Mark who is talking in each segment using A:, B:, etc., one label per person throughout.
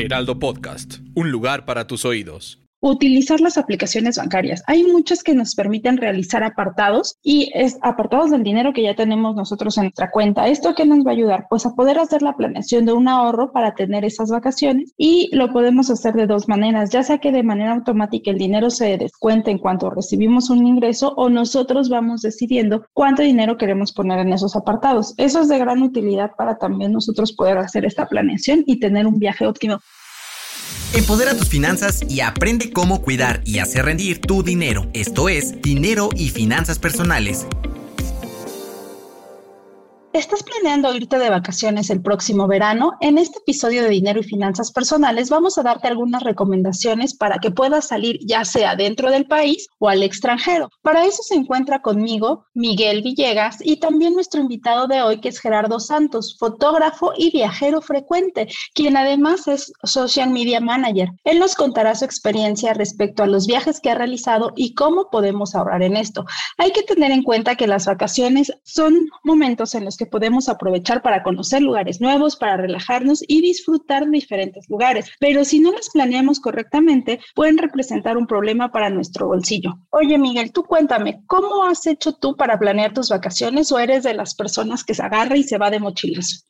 A: Heraldo Podcast, un lugar para tus oídos.
B: Utilizar las aplicaciones bancarias. Hay muchas que nos permiten realizar apartados y es apartados del dinero que ya tenemos nosotros en nuestra cuenta. ¿Esto qué nos va a ayudar? Pues a poder hacer la planeación de un ahorro para tener esas vacaciones y lo podemos hacer de dos maneras, ya sea que de manera automática el dinero se descuente en cuanto recibimos un ingreso o nosotros vamos decidiendo cuánto dinero queremos poner en esos apartados. Eso es de gran utilidad para también nosotros poder hacer esta planeación y tener un viaje óptimo.
C: Empodera tus finanzas y aprende cómo cuidar y hacer rendir tu dinero. Esto es Dinero y Finanzas Personales
B: ¿Estás planeando irte de vacaciones el próximo verano? En este episodio de Dinero y Finanzas Personales vamos a darte algunas recomendaciones para que puedas salir ya sea dentro del país o al extranjero. Para eso se encuentra conmigo Miguel Villegas y también nuestro invitado de hoy que es Gerardo Santos, fotógrafo y viajero frecuente, quien además es Social Media Manager. Él nos contará su experiencia respecto a los viajes que ha realizado y cómo podemos ahorrar en esto. Hay que tener en cuenta que las vacaciones son momentos en los que podemos aprovechar para conocer lugares nuevos, para relajarnos y disfrutar de diferentes lugares. Pero si no las planeamos correctamente, pueden representar un problema para nuestro bolsillo. Oye, Miguel, tú cuéntame, ¿cómo has hecho tú para planear tus vacaciones o eres de las personas que se agarra y se va de mochilazo?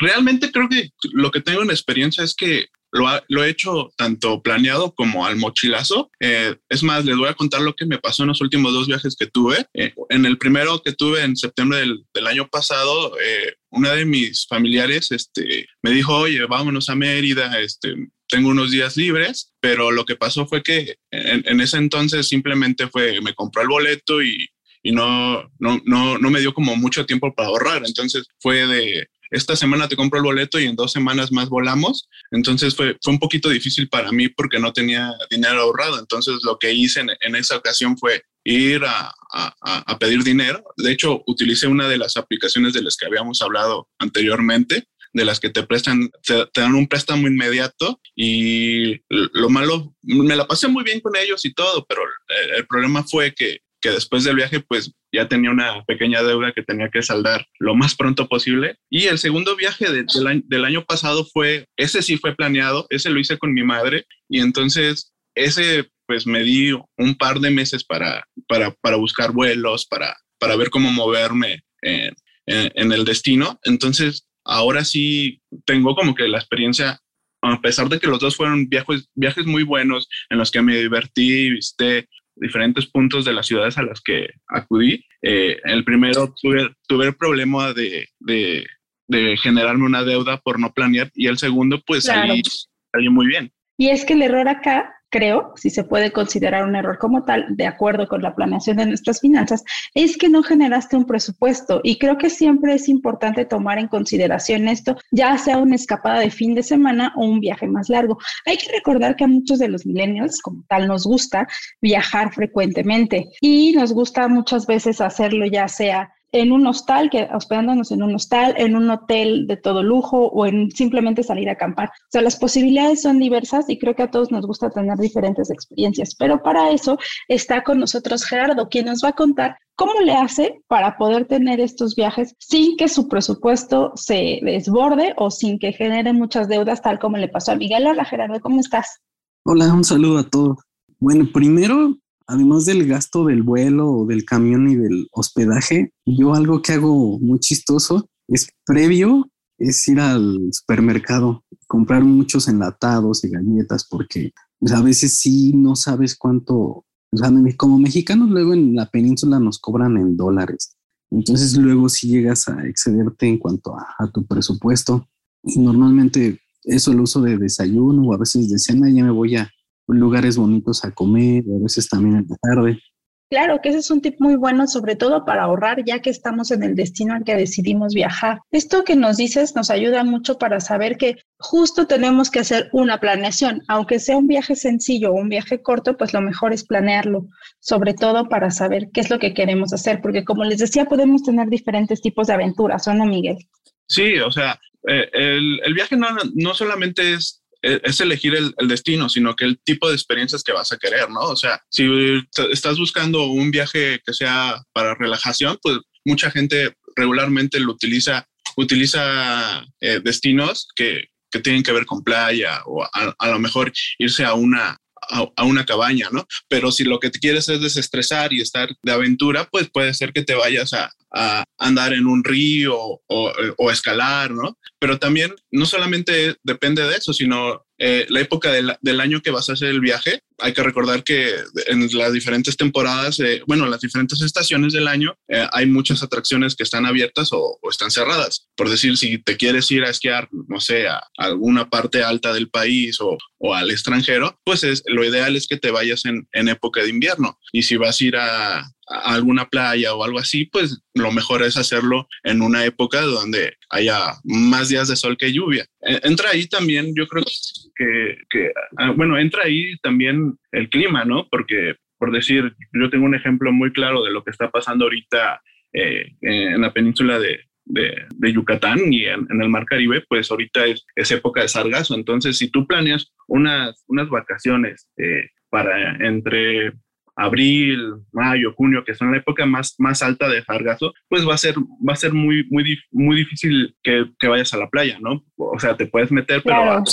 D: Realmente creo que lo que tengo en experiencia es que lo, he hecho tanto planeado como al mochilazo. Eh, es más, les voy a contar lo que me pasó en los últimos dos viajes que tuve. Eh, en el primero que tuve en septiembre del, año pasado, eh, una de mis familiares este, me dijo, oye, vámonos a Mérida, este, tengo unos días libres, pero lo que pasó fue que en, en ese entonces simplemente fue, me compró el boleto y, y no, no, no, no me dio como mucho tiempo para ahorrar. Entonces fue de, esta semana te compro el boleto y en dos semanas más volamos. Entonces fue, fue un poquito difícil para mí porque no tenía dinero ahorrado. Entonces lo que hice en, esa ocasión fue ir a, a, pedir dinero. De hecho, utilicé una de las aplicaciones de las que habíamos hablado anteriormente de las que te prestan, te, dan un préstamo inmediato y lo malo, me la pasé muy bien con ellos y todo, pero el problema fue que que después del viaje pues ya tenía una pequeña deuda que tenía que saldar lo más pronto posible. Y el segundo viaje del, año, pasado fue, ese sí fue planeado, ese lo hice con mi madre y entonces ese pues me di un par de meses para, para, buscar vuelos, para, para ver cómo moverme en, en, el destino. Entonces ahora sí tengo como que la experiencia a pesar de que los dos fueron viajes, viajes muy buenos en los que me divertí, visité diferentes puntos de las ciudades a las que acudí. Eh, el primero tuve, tuve el problema de, de, de, generarme una deuda por no planear y el segundo pues salí, salí muy bien.
B: Y es que el error acá creo, si se puede considerar un error como tal, de acuerdo con la planeación de nuestras finanzas, es que no generaste un presupuesto. Y creo que siempre es importante tomar en consideración esto, ya sea una escapada de fin de semana o un viaje más largo. Hay que recordar que a muchos de los millennials, como tal, nos gusta viajar frecuentemente y nos gusta muchas veces hacerlo ya sea en un hostal, que hospedándonos en un hostal, en un hotel de todo lujo o en simplemente salir a acampar. O sea, las posibilidades son diversas y creo que a todos nos gusta tener diferentes experiencias, pero para eso está con nosotros Gerardo, quien nos va a contar cómo le hace para poder tener estos viajes sin que su presupuesto se desborde o sin que genere muchas deudas, tal como le pasó a Miguel. Hola Gerardo, ¿cómo estás?
E: Hola, un saludo a todos. Bueno, primero además del gasto del vuelo del camión y del hospedaje, yo algo que hago muy chistoso es previo es ir al supermercado, comprar muchos enlatados y galletas porque pues, a veces sí no sabes cuánto, o como mexicanos luego en la península nos cobran en dólares. Entonces luego si llegas a excederte en cuanto a, tu presupuesto normalmente eso lo uso de desayuno o a veces de cena, ya me voy a lugares bonitos a comer, a veces también en la tarde.
B: Claro que ese es un tip muy bueno, sobre todo para ahorrar, ya que estamos en el destino al que decidimos viajar. Esto que nos dices nos ayuda mucho para saber que justo tenemos que hacer una planeación, aunque sea un viaje sencillo o un viaje corto, pues lo mejor es planearlo, sobre todo para saber qué es lo que queremos hacer, porque como les decía, podemos tener diferentes tipos de aventuras, ¿o no, Miguel?
D: Sí, o sea, eh, el, el, viaje no, no solamente es es elegir el, destino, sino que el tipo de experiencias que vas a querer, ¿no? O sea, si estás buscando un viaje que sea para relajación, pues mucha gente regularmente lo utiliza, utiliza eh, destinos que, que, tienen que ver con playa o a lo mejor irse a una, a, una cabaña, ¿no? Pero si lo que te quieres es desestresar y estar de aventura, pues puede ser que te vayas a, a andar en un río o, o, escalar, ¿no? Pero también no solamente depende de eso, sino eh, la época del, del, año que vas a hacer el viaje. Hay que recordar que en las diferentes temporadas, eh, bueno, las diferentes estaciones del año, eh, hay muchas atracciones que están abiertas o, están cerradas. Por decir, si te quieres ir a esquiar, no sé, a alguna parte alta del país o, al extranjero, pues es, lo ideal es que te vayas en, época de invierno. Y si vas a ir a, alguna playa o algo así, pues lo mejor es hacerlo en una época donde haya más días de sol que lluvia. E, entra ahí también, yo creo que, que ah, bueno, entra ahí también el clima, ¿no? Porque, por decir, yo tengo un ejemplo muy claro de lo que está pasando ahorita eh, en la península de, de, de, Yucatán y en, en, el Mar Caribe, pues ahorita es, es, época de sargazo. Entonces, si tú planeas unas, unas vacaciones eh, para entre abril, mayo, junio, que son la época más, más alta de sargazo, pues va a ser, va a ser muy, muy, muy difícil que, que vayas a la playa, ¿no? O sea, te puedes meter, pero claro. a,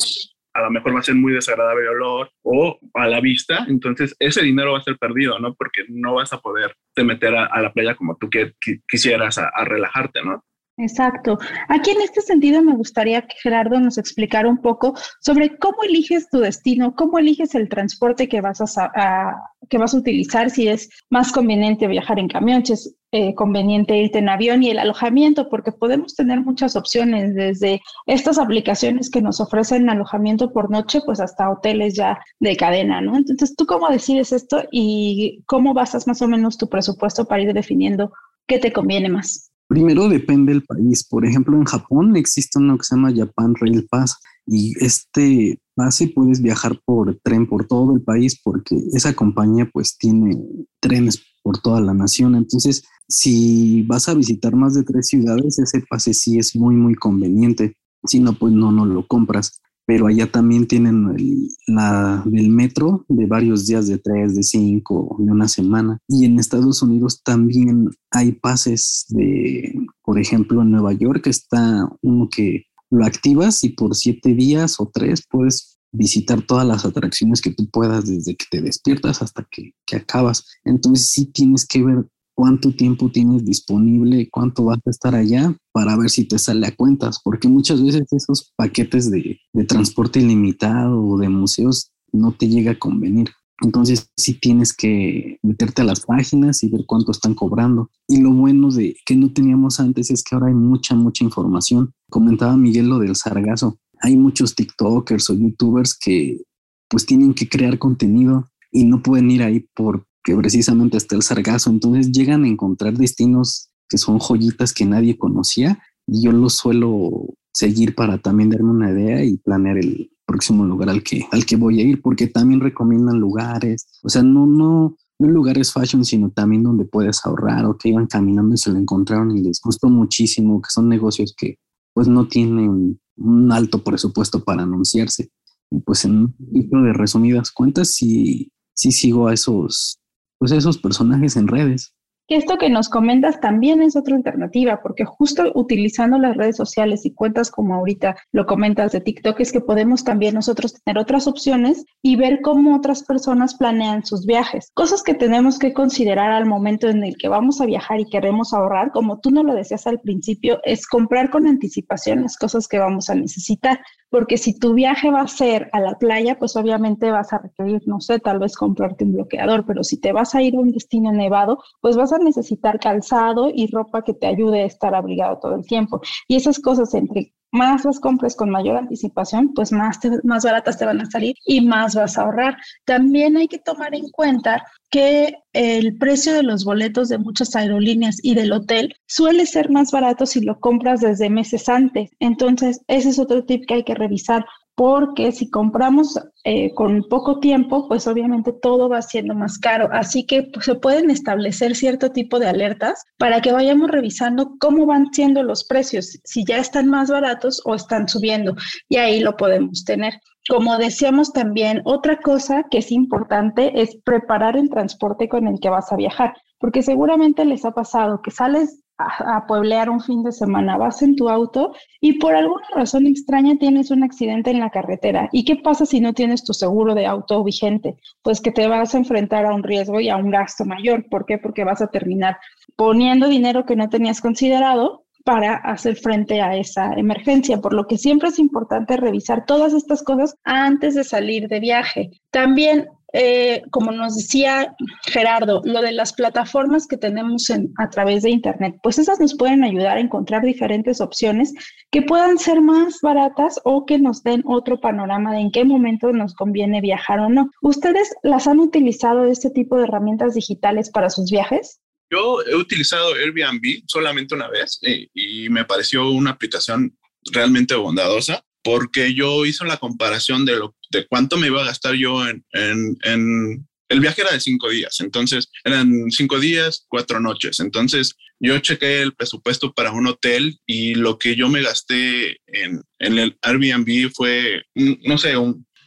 D: a, lo mejor va a ser muy desagradable el olor o a la vista, entonces ese dinero va a ser perdido, ¿no? Porque no vas a poder te meter a, la playa como tú que, que quisieras a, a relajarte, ¿no?
B: Exacto. Aquí en este sentido me gustaría que Gerardo nos explicara un poco sobre cómo eliges tu destino, cómo eliges el transporte que vas a, que vas a utilizar, si es más conveniente viajar en camión, si es eh, conveniente irte en avión y el alojamiento, porque podemos tener muchas opciones, desde estas aplicaciones que nos ofrecen alojamiento por noche, pues hasta hoteles ya de cadena, ¿no? Entonces, ¿tú cómo decides esto y cómo basas más o menos tu presupuesto para ir definiendo qué te conviene más?
E: Primero depende del país. Por ejemplo, en Japón existe uno que se llama Japan Rail Pass y este pase puedes viajar por tren por todo el país porque esa compañía pues tiene trenes por toda la nación. Entonces, si vas a visitar más de tres ciudades, ese pase sí es muy, muy conveniente. Si no, pues no, no lo compras pero allá también tienen el, la del metro de varios días, de tres, de cinco, de una semana. Y en Estados Unidos también hay pases de, por ejemplo, en Nueva York está uno que lo activas y por siete días o tres puedes visitar todas las atracciones que tú puedas desde que te despiertas hasta que, que acabas. Entonces sí tienes que ver cuánto tiempo tienes disponible, cuánto vas a estar allá para ver si te sale a cuentas, porque muchas veces esos paquetes de, transporte ilimitado o de museos no te llega a convenir. Entonces sí tienes que meterte a las páginas y ver cuánto están cobrando. Y lo bueno de que no teníamos antes es que ahora hay mucha, mucha información. Comentaba Miguel lo del sargazo. Hay muchos TikTokers o YouTubers que pues tienen que crear contenido y no pueden ir ahí por que precisamente está el sargazo. Entonces llegan a encontrar destinos que son joyitas que nadie conocía y yo los suelo seguir para también darme una idea y planear el próximo lugar al que, al que voy a ir, porque también recomiendan lugares, o sea, no, no, no lugares fashion, sino también donde puedes ahorrar o que iban caminando y se lo encontraron y les gustó muchísimo, que son negocios que pues no tienen un alto presupuesto para anunciarse. Y pues en un libro de resumidas cuentas, sí, sí sigo a esos pues esos personajes en redes.
B: Esto que nos comentas también es otra alternativa, porque justo utilizando las redes sociales y cuentas como ahorita lo comentas de TikTok, es que podemos también nosotros tener otras opciones y ver cómo otras personas planean sus viajes. Cosas que tenemos que considerar al momento en el que vamos a viajar y queremos ahorrar, como tú no lo decías al principio, es comprar con anticipación las cosas que vamos a necesitar porque si tu viaje va a ser a la playa, pues obviamente vas a requerir, no sé, tal vez comprarte un bloqueador, pero si te vas a ir a un destino nevado, pues vas a necesitar calzado y ropa que te ayude a estar abrigado todo el tiempo. Y esas cosas entre más las compres con mayor anticipación, pues más, más baratas te van a salir y más vas a ahorrar. También hay que tomar en cuenta que el precio de los boletos de muchas aerolíneas y del hotel suele ser más barato si lo compras desde meses antes. Entonces, ese es otro tip que hay que revisar porque si compramos eh, con poco tiempo, pues obviamente todo va siendo más caro. Así que pues, se pueden establecer cierto tipo de alertas para que vayamos revisando cómo van siendo los precios, si ya están más baratos o están subiendo. Y ahí lo podemos tener. Como decíamos también, otra cosa que es importante es preparar el transporte con el que vas a viajar, porque seguramente les ha pasado que sales a, pueblear un fin de semana, vas en tu auto y por alguna razón extraña tienes un accidente en la carretera. ¿Y qué pasa si no tienes tu seguro de auto vigente? Pues que te vas a enfrentar a un riesgo y a un gasto mayor. ¿Por qué? Porque vas a terminar poniendo dinero que no tenías considerado para hacer frente a esa emergencia, por lo que siempre es importante revisar todas estas cosas antes de salir de viaje. También eh, como nos decía Gerardo, lo de las plataformas que tenemos a través de Internet, pues esas nos pueden ayudar a encontrar diferentes opciones que puedan ser más baratas o que nos den otro panorama de en qué momento nos conviene viajar o no. ¿Ustedes las han utilizado este tipo de herramientas digitales para sus viajes?
D: Yo he utilizado Airbnb solamente una vez y, y me pareció una aplicación realmente bondadosa porque yo hice la comparación de, lo, de cuánto me iba a gastar yo en, en, el viaje era de cinco días, entonces eran cinco días, cuatro noches. Entonces yo chequé el presupuesto para un hotel y lo que yo me gasté en, en el Airbnb fue, no sé,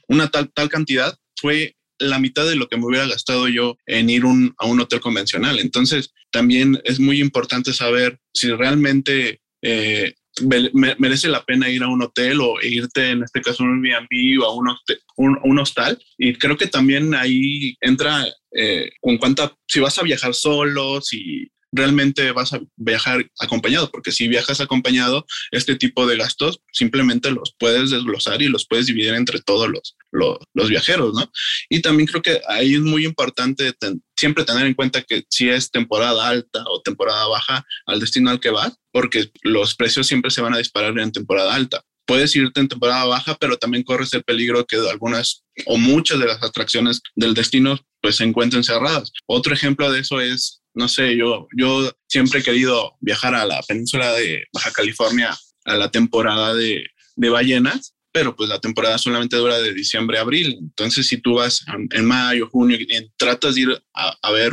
D: una tal, tal cantidad, fue la mitad de lo que me hubiera gastado yo en ir a un hotel convencional. Entonces también es muy importante saber si realmente eh, merece la pena ir a un hotel o irte, en este caso, a un Airbnb o a un, un, hostal. Y creo que también ahí entra eh, con cuánta, si vas a viajar solo, si realmente vas a viajar acompañado, porque si viajas acompañado, este tipo de gastos simplemente los puedes desglosar y los puedes dividir entre todos los, los, viajeros, ¿no? Y también creo que ahí es muy importante siempre tener en cuenta que si es temporada alta o temporada baja al destino al que vas, porque los precios siempre se van a disparar en temporada alta puedes irte en temporada baja, pero también corres el peligro que algunas o muchas de las atracciones del destino pues se encuentren cerradas. Otro ejemplo de eso es no sé, yo, yo siempre he querido viajar a la península de Baja California a la temporada de, de ballenas, pero pues la temporada solamente dura de diciembre a abril. Entonces, si tú vas en mayo, junio tratas de ir a, a ver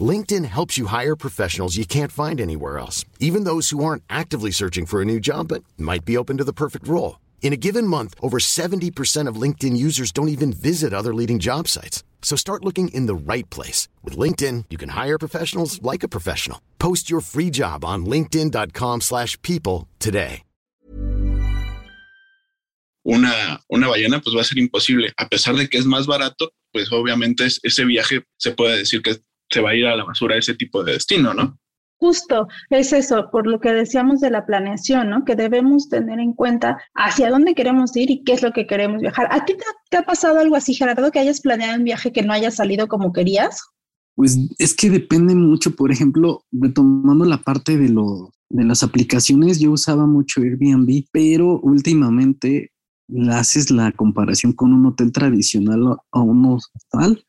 F: LinkedIn helps you hire professionals you can't find anywhere else, even those who aren't actively searching for a new job but might be open to the perfect role. In a given month, over 70% of LinkedIn users don't even visit other leading job sites. So start looking in the right place. With LinkedIn, you can hire professionals like a professional. Post your free job on linkedin.com slash people today.
D: Una, una ballena pues va a ser imposible. A pesar de que es más barato, pues obviamente ese viaje se puede decir que se va a ir a la basura ese tipo de destino, ¿no?
B: Justo, es eso, por lo que decíamos de la planeación, ¿no? Que debemos tener en cuenta hacia dónde queremos ir y qué es lo que queremos viajar. ¿A ti te, ha pasado algo así, Gerardo, que hayas planeado un viaje que no haya salido como querías?
E: Pues es que depende mucho, por ejemplo, retomando la parte de, lo, de las aplicaciones, yo usaba mucho Airbnb, pero últimamente haces la comparación con un hotel tradicional o un hostal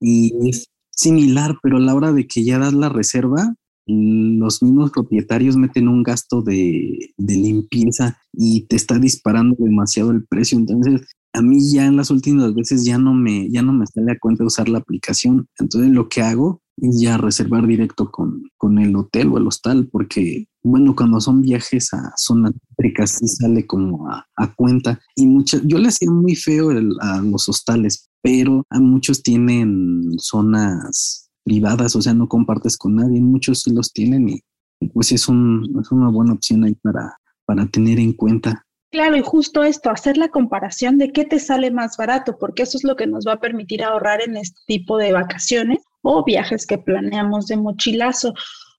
E: y es similar, pero a la hora de que ya das la reserva, los mismos propietarios meten un gasto de, limpieza y te está disparando demasiado el precio. Entonces, a mí ya en las últimas veces ya no me, ya no me sale a cuenta usar la aplicación. Entonces, lo que hago ya reservar directo con, con el hotel o el hostal, porque, bueno, cuando son viajes a zonas céntricas sí sale como a, cuenta. Y muchas, yo le hacía muy feo a los hostales, pero a muchos tienen zonas privadas, o sea, no compartes con nadie, muchos sí los tienen y, pues es, un, es una buena opción ahí para, para tener en cuenta.
B: Claro, y justo esto, hacer la comparación de qué te sale más barato, porque eso es lo que nos va a permitir ahorrar en este tipo de vacaciones o viajes que planeamos de mochilazo.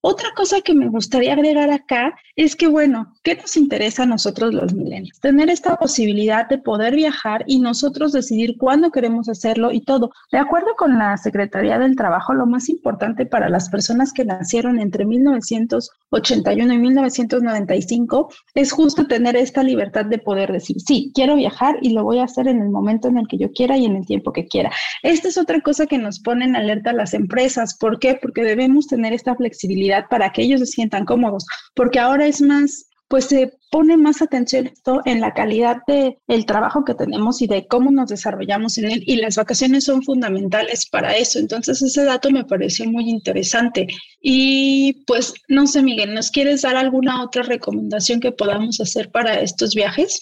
B: Otra cosa que me gustaría agregar acá es que, bueno, ¿qué nos interesa a nosotros los millennials? Tener esta posibilidad de poder viajar y nosotros decidir cuándo queremos hacerlo y todo. De acuerdo con la Secretaría del Trabajo, lo más importante para las personas que nacieron entre 1981 y 1995 es justo tener esta libertad de poder decir, sí, quiero viajar y lo voy a hacer en el momento en el que yo quiera y en el tiempo que quiera. Esta es otra cosa que nos pone en alerta las empresas. ¿Por qué? Porque debemos tener esta flexibilidad para que ellos se sientan cómodos, porque ahora es más, pues se pone más atención en la calidad del el trabajo que tenemos y de cómo nos desarrollamos en él. Y las vacaciones son fundamentales para eso. Entonces ese dato me pareció muy interesante. Y pues no sé, Miguel, ¿nos quieres dar alguna otra recomendación que podamos hacer para estos viajes?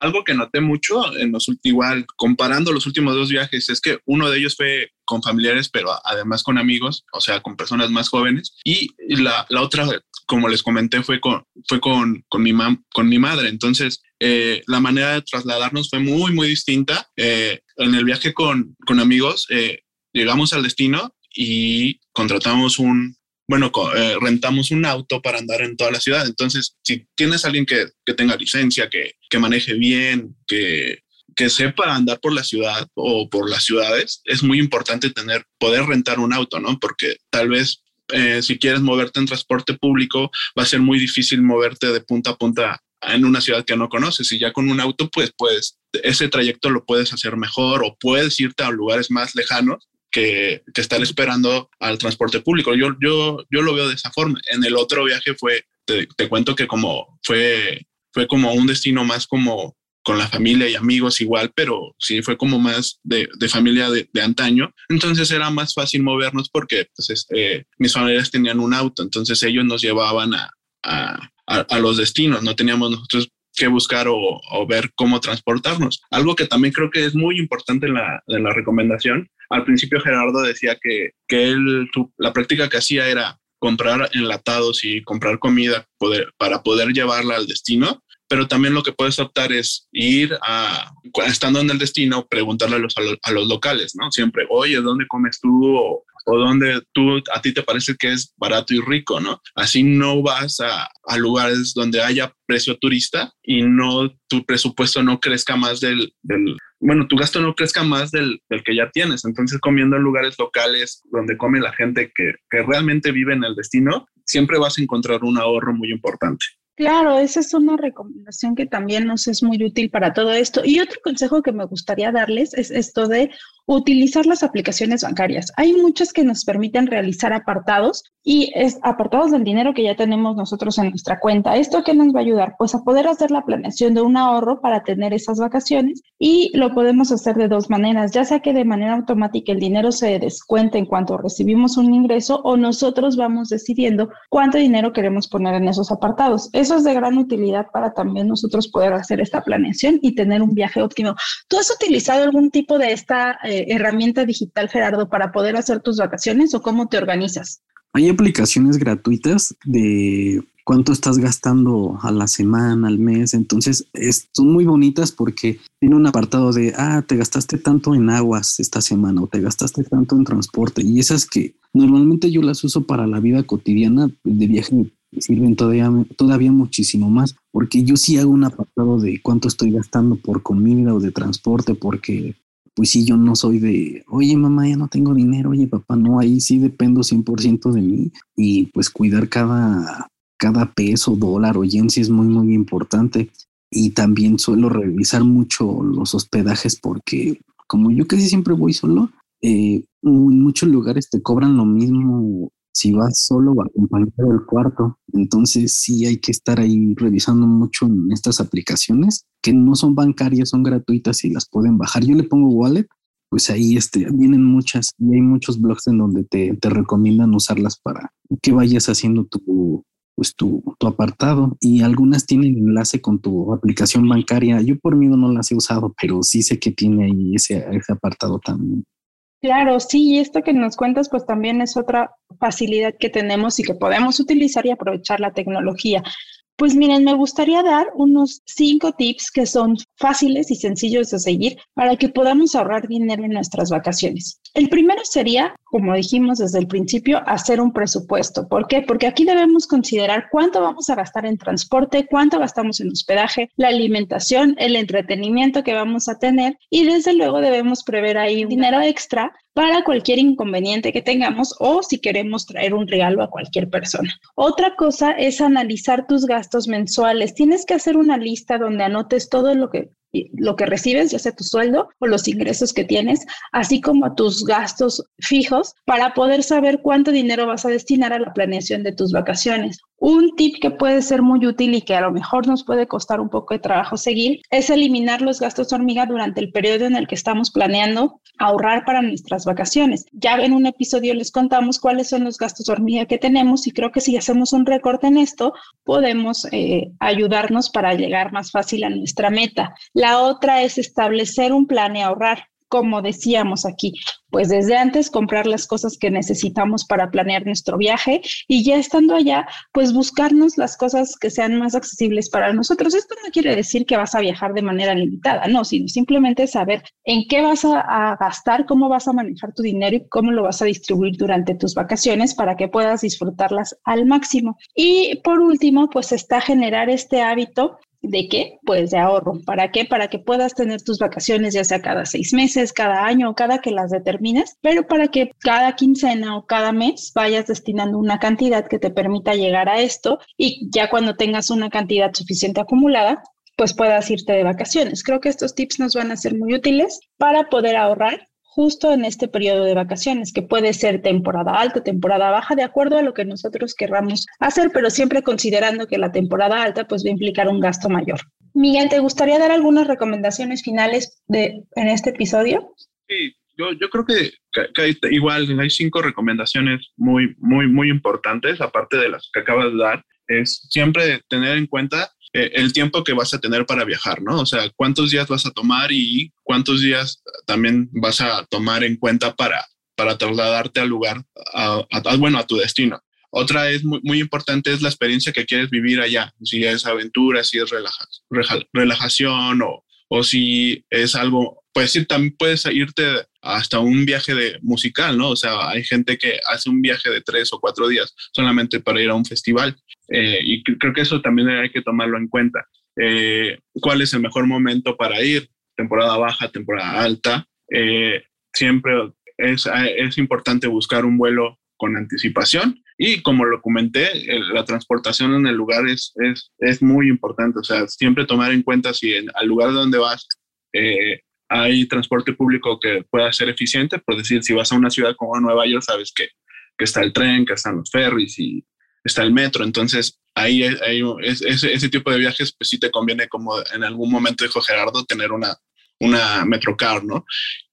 D: Algo que noté mucho, en los, igual comparando los últimos dos viajes, es que uno de ellos fue con familiares, pero además con amigos, o sea, con personas más jóvenes. Y la, otra, como les comenté, fue con, fue con, con, mi, mam, con mi madre. Entonces, eh, la manera de trasladarnos fue muy, muy distinta. Eh, en el viaje con, con amigos, eh, llegamos al destino y contratamos un, bueno, eh, rentamos un auto para andar en toda la ciudad. Entonces, si tienes alguien que, que tenga licencia, que, que maneje bien, que, que sepa andar por la ciudad o por las ciudades, es muy importante tener, poder rentar un auto, ¿no? Porque tal vez eh, si quieres moverte en transporte público, va a ser muy difícil moverte de punta a punta en una ciudad que no conoces y ya con un auto, pues, pues ese trayecto lo puedes hacer mejor o puedes irte a lugares más lejanos que, que estar esperando al transporte público. Yo, yo, yo lo veo de esa forma. En el otro viaje fue, te, te cuento que como fue, fue como un destino más como con la familia y amigos igual, pero sí fue como más de, de familia de, de, antaño. Entonces era más fácil movernos porque pues, este, mis familiares tenían un auto, entonces ellos nos llevaban a, a, a, los destinos, no teníamos nosotros que buscar o, o, ver cómo transportarnos. Algo que también creo que es muy importante en la, en la recomendación al principio Gerardo decía que, que él, la práctica que hacía era comprar enlatados y comprar comida poder, para poder llevarla al destino, pero también lo que puedes optar es ir a, estando en el destino, preguntarle a los, a los, locales, ¿no? Siempre, oye, ¿dónde comes tú? O, o dónde tú, a ti te parece que es barato y rico, ¿no? Así no vas a, lugares donde haya precio turista y no, tu presupuesto no crezca más del, del bueno, tu gasto no crezca más del, del, que ya tienes. Entonces, comiendo en lugares locales donde come la gente que, que realmente vive en el destino, siempre vas a encontrar un ahorro muy importante.
B: Claro, esa es una recomendación que también nos es muy útil para todo esto. Y otro consejo que me gustaría darles es esto de utilizar las aplicaciones bancarias. Hay muchas que nos permiten realizar apartados y es apartados del dinero que ya tenemos nosotros en nuestra cuenta. ¿Esto qué nos va a ayudar? Pues a poder hacer la planeación de un ahorro para tener esas vacaciones y lo podemos hacer de dos maneras, ya sea que de manera automática el dinero se descuente en cuanto recibimos un ingreso o nosotros vamos decidiendo cuánto dinero queremos poner en esos apartados. Eso es de gran utilidad para también nosotros poder hacer esta planeación y tener un viaje óptimo. ¿Tú has utilizado algún tipo de esta eh, herramienta digital, Gerardo, para poder hacer tus vacaciones o cómo te organizas?
E: Hay aplicaciones gratuitas de cuánto estás gastando a la semana, al mes. Entonces, es, son muy bonitas porque tiene un apartado de, ah, te gastaste tanto en aguas esta semana o te gastaste tanto en transporte. Y esas que normalmente yo las uso para la vida cotidiana de viaje sirven todavía, todavía muchísimo más, porque yo sí hago un apartado de cuánto estoy gastando por comida o de transporte, porque pues sí, yo no soy de, oye mamá, ya no tengo dinero, oye papá, no, ahí sí dependo 100% de mí y pues cuidar cada, cada peso, dólar o yen sí es muy, muy importante. Y también suelo revisar mucho los hospedajes porque como yo casi siempre voy solo, eh, en muchos lugares te cobran lo mismo si vas solo o acompañado del cuarto. Entonces sí hay que estar ahí revisando mucho en estas aplicaciones que no son bancarias, son gratuitas y las pueden bajar. Yo le pongo wallet, pues ahí este, vienen muchas y hay muchos blogs en donde te, te recomiendan usarlas para que vayas haciendo tu, pues tu, tu, apartado y algunas tienen enlace con tu aplicación bancaria. Yo por mí no las he usado, pero sí sé que tiene ahí ese, ese apartado también.
B: Claro, sí, y esto que nos cuentas, pues también es otra facilidad que tenemos y que podemos utilizar y aprovechar la tecnología. Pues miren, me gustaría dar unos cinco tips que son fáciles y sencillos de seguir para que podamos ahorrar dinero en nuestras vacaciones. El primero sería, como dijimos desde el principio, hacer un presupuesto. ¿Por qué? Porque aquí debemos considerar cuánto vamos a gastar en transporte, cuánto gastamos en hospedaje, la alimentación, el entretenimiento que vamos a tener y desde luego debemos prever ahí un dinero extra para cualquier inconveniente que tengamos o si queremos traer un regalo a cualquier persona. Otra cosa es analizar tus gastos mensuales. Tienes que hacer una lista donde anotes todo lo que lo que recibes, ya sea tu sueldo o los ingresos que tienes, así como tus gastos fijos, para poder saber cuánto dinero vas a destinar a la planeación de tus vacaciones. Un tip que puede ser muy útil y que a lo mejor nos puede costar un poco de trabajo seguir es eliminar los gastos hormiga durante el periodo en el que estamos planeando ahorrar para nuestras vacaciones. Ya en un episodio les contamos cuáles son los gastos hormiga que tenemos y creo que si hacemos un recorte en esto, podemos eh, ayudarnos para llegar más fácil a nuestra meta. La otra es establecer un plan y ahorrar como decíamos aquí, pues desde antes comprar las cosas que necesitamos para planear nuestro viaje y ya estando allá, pues buscarnos las cosas que sean más accesibles para nosotros. Esto no quiere decir que vas a viajar de manera limitada, no, sino simplemente saber en qué vas a, gastar, cómo vas a manejar tu dinero y cómo lo vas a distribuir durante tus vacaciones para que puedas disfrutarlas al máximo. Y por último, pues está generar este hábito ¿De qué? Pues de ahorro. ¿Para qué? Para que puedas tener tus vacaciones ya sea cada seis meses, cada año o cada que las determines, pero para que cada quincena o cada mes vayas destinando una cantidad que te permita llegar a esto y ya cuando tengas una cantidad suficiente acumulada, pues puedas irte de vacaciones. Creo que estos tips nos van a ser muy útiles para poder ahorrar justo en este periodo de vacaciones, que puede ser temporada alta, temporada baja, de acuerdo a lo que nosotros querramos hacer, pero siempre considerando que la temporada alta pues va a implicar un gasto mayor. Miguel, ¿te gustaría dar algunas recomendaciones finales de, en este episodio?
D: Sí, yo, yo creo que, igual hay cinco recomendaciones muy, muy, muy importantes, aparte de las que acabas de dar, es siempre tener en cuenta eh, el tiempo que vas a tener para viajar, ¿no? O sea, cuántos días vas a tomar y cuántos días también vas a tomar en cuenta para, para trasladarte al lugar, a, bueno, a tu destino. Otra es muy, muy, importante es la experiencia que quieres vivir allá, si es aventura, si es relajación o, o si es algo, pues sí, también puedes irte hasta un viaje de musical, ¿no? O sea, hay gente que hace un viaje de tres o cuatro días solamente para ir a un festival eh, y creo que eso también hay que tomarlo en cuenta. Eh, ¿Cuál es el mejor momento para ir? Temporada baja, temporada alta. Eh, siempre es, es importante buscar un vuelo con anticipación y como lo comenté, la transportación en el lugar es, es, es, muy importante, o sea, siempre tomar en cuenta si en, al lugar donde vas eh, hay transporte público que pueda ser eficiente, por decir, si vas a una ciudad como Nueva York, sabes que, que está el tren, que están los ferries y está el metro, entonces ahí hay, ese, ese, tipo de viajes, pues sí te conviene, como en algún momento dijo Gerardo, tener una, una Metrocar, ¿no?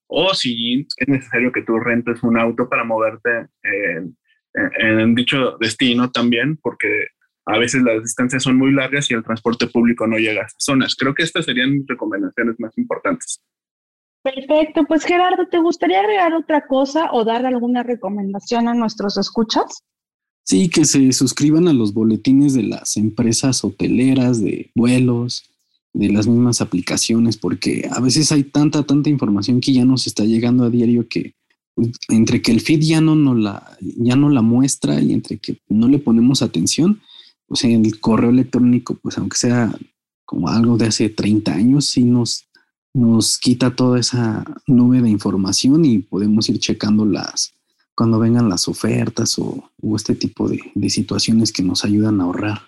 D: O si es necesario que tú rentes un auto para moverte en en dicho destino también, porque a veces las distancias son muy largas y el transporte público no llega a esas zonas. Creo que estas serían recomendaciones más importantes.
B: Perfecto, pues Gerardo, ¿te gustaría agregar otra cosa o dar alguna recomendación a nuestros escuchas?
E: Sí, que se suscriban a los boletines de las empresas hoteleras, de vuelos, de las mismas aplicaciones, porque a veces hay tanta, tanta información que ya nos está llegando a diario que entre que el feed ya no, no la, ya no la muestra y entre que no le ponemos atención, pues el correo electrónico, pues aunque sea como algo de hace 30 años, sí nos, nos quita toda esa nube de información y podemos ir checando las cuando vengan las ofertas o, este tipo de, situaciones que nos ayudan a ahorrar.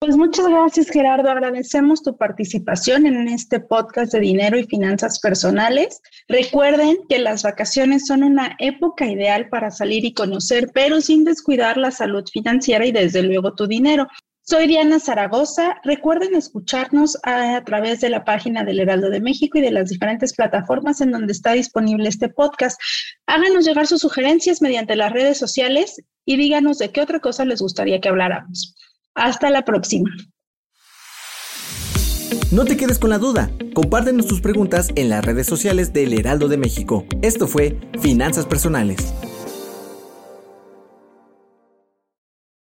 B: Pues muchas gracias Gerardo, agradecemos tu participación en este podcast de dinero y finanzas personales. Recuerden que las vacaciones son una época ideal para salir y conocer, pero sin descuidar la salud financiera y desde luego tu dinero. Soy Diana Zaragoza. Recuerden escucharnos a, través de la página del Heraldo de México y de las diferentes plataformas en donde está disponible este podcast. Háganos llegar sus sugerencias mediante las redes sociales y díganos de qué otra cosa les gustaría que habláramos. Hasta la próxima.
C: No te quedes con la duda. Compártenos tus preguntas en las redes sociales del Heraldo de México. Esto fue Finanzas Personales.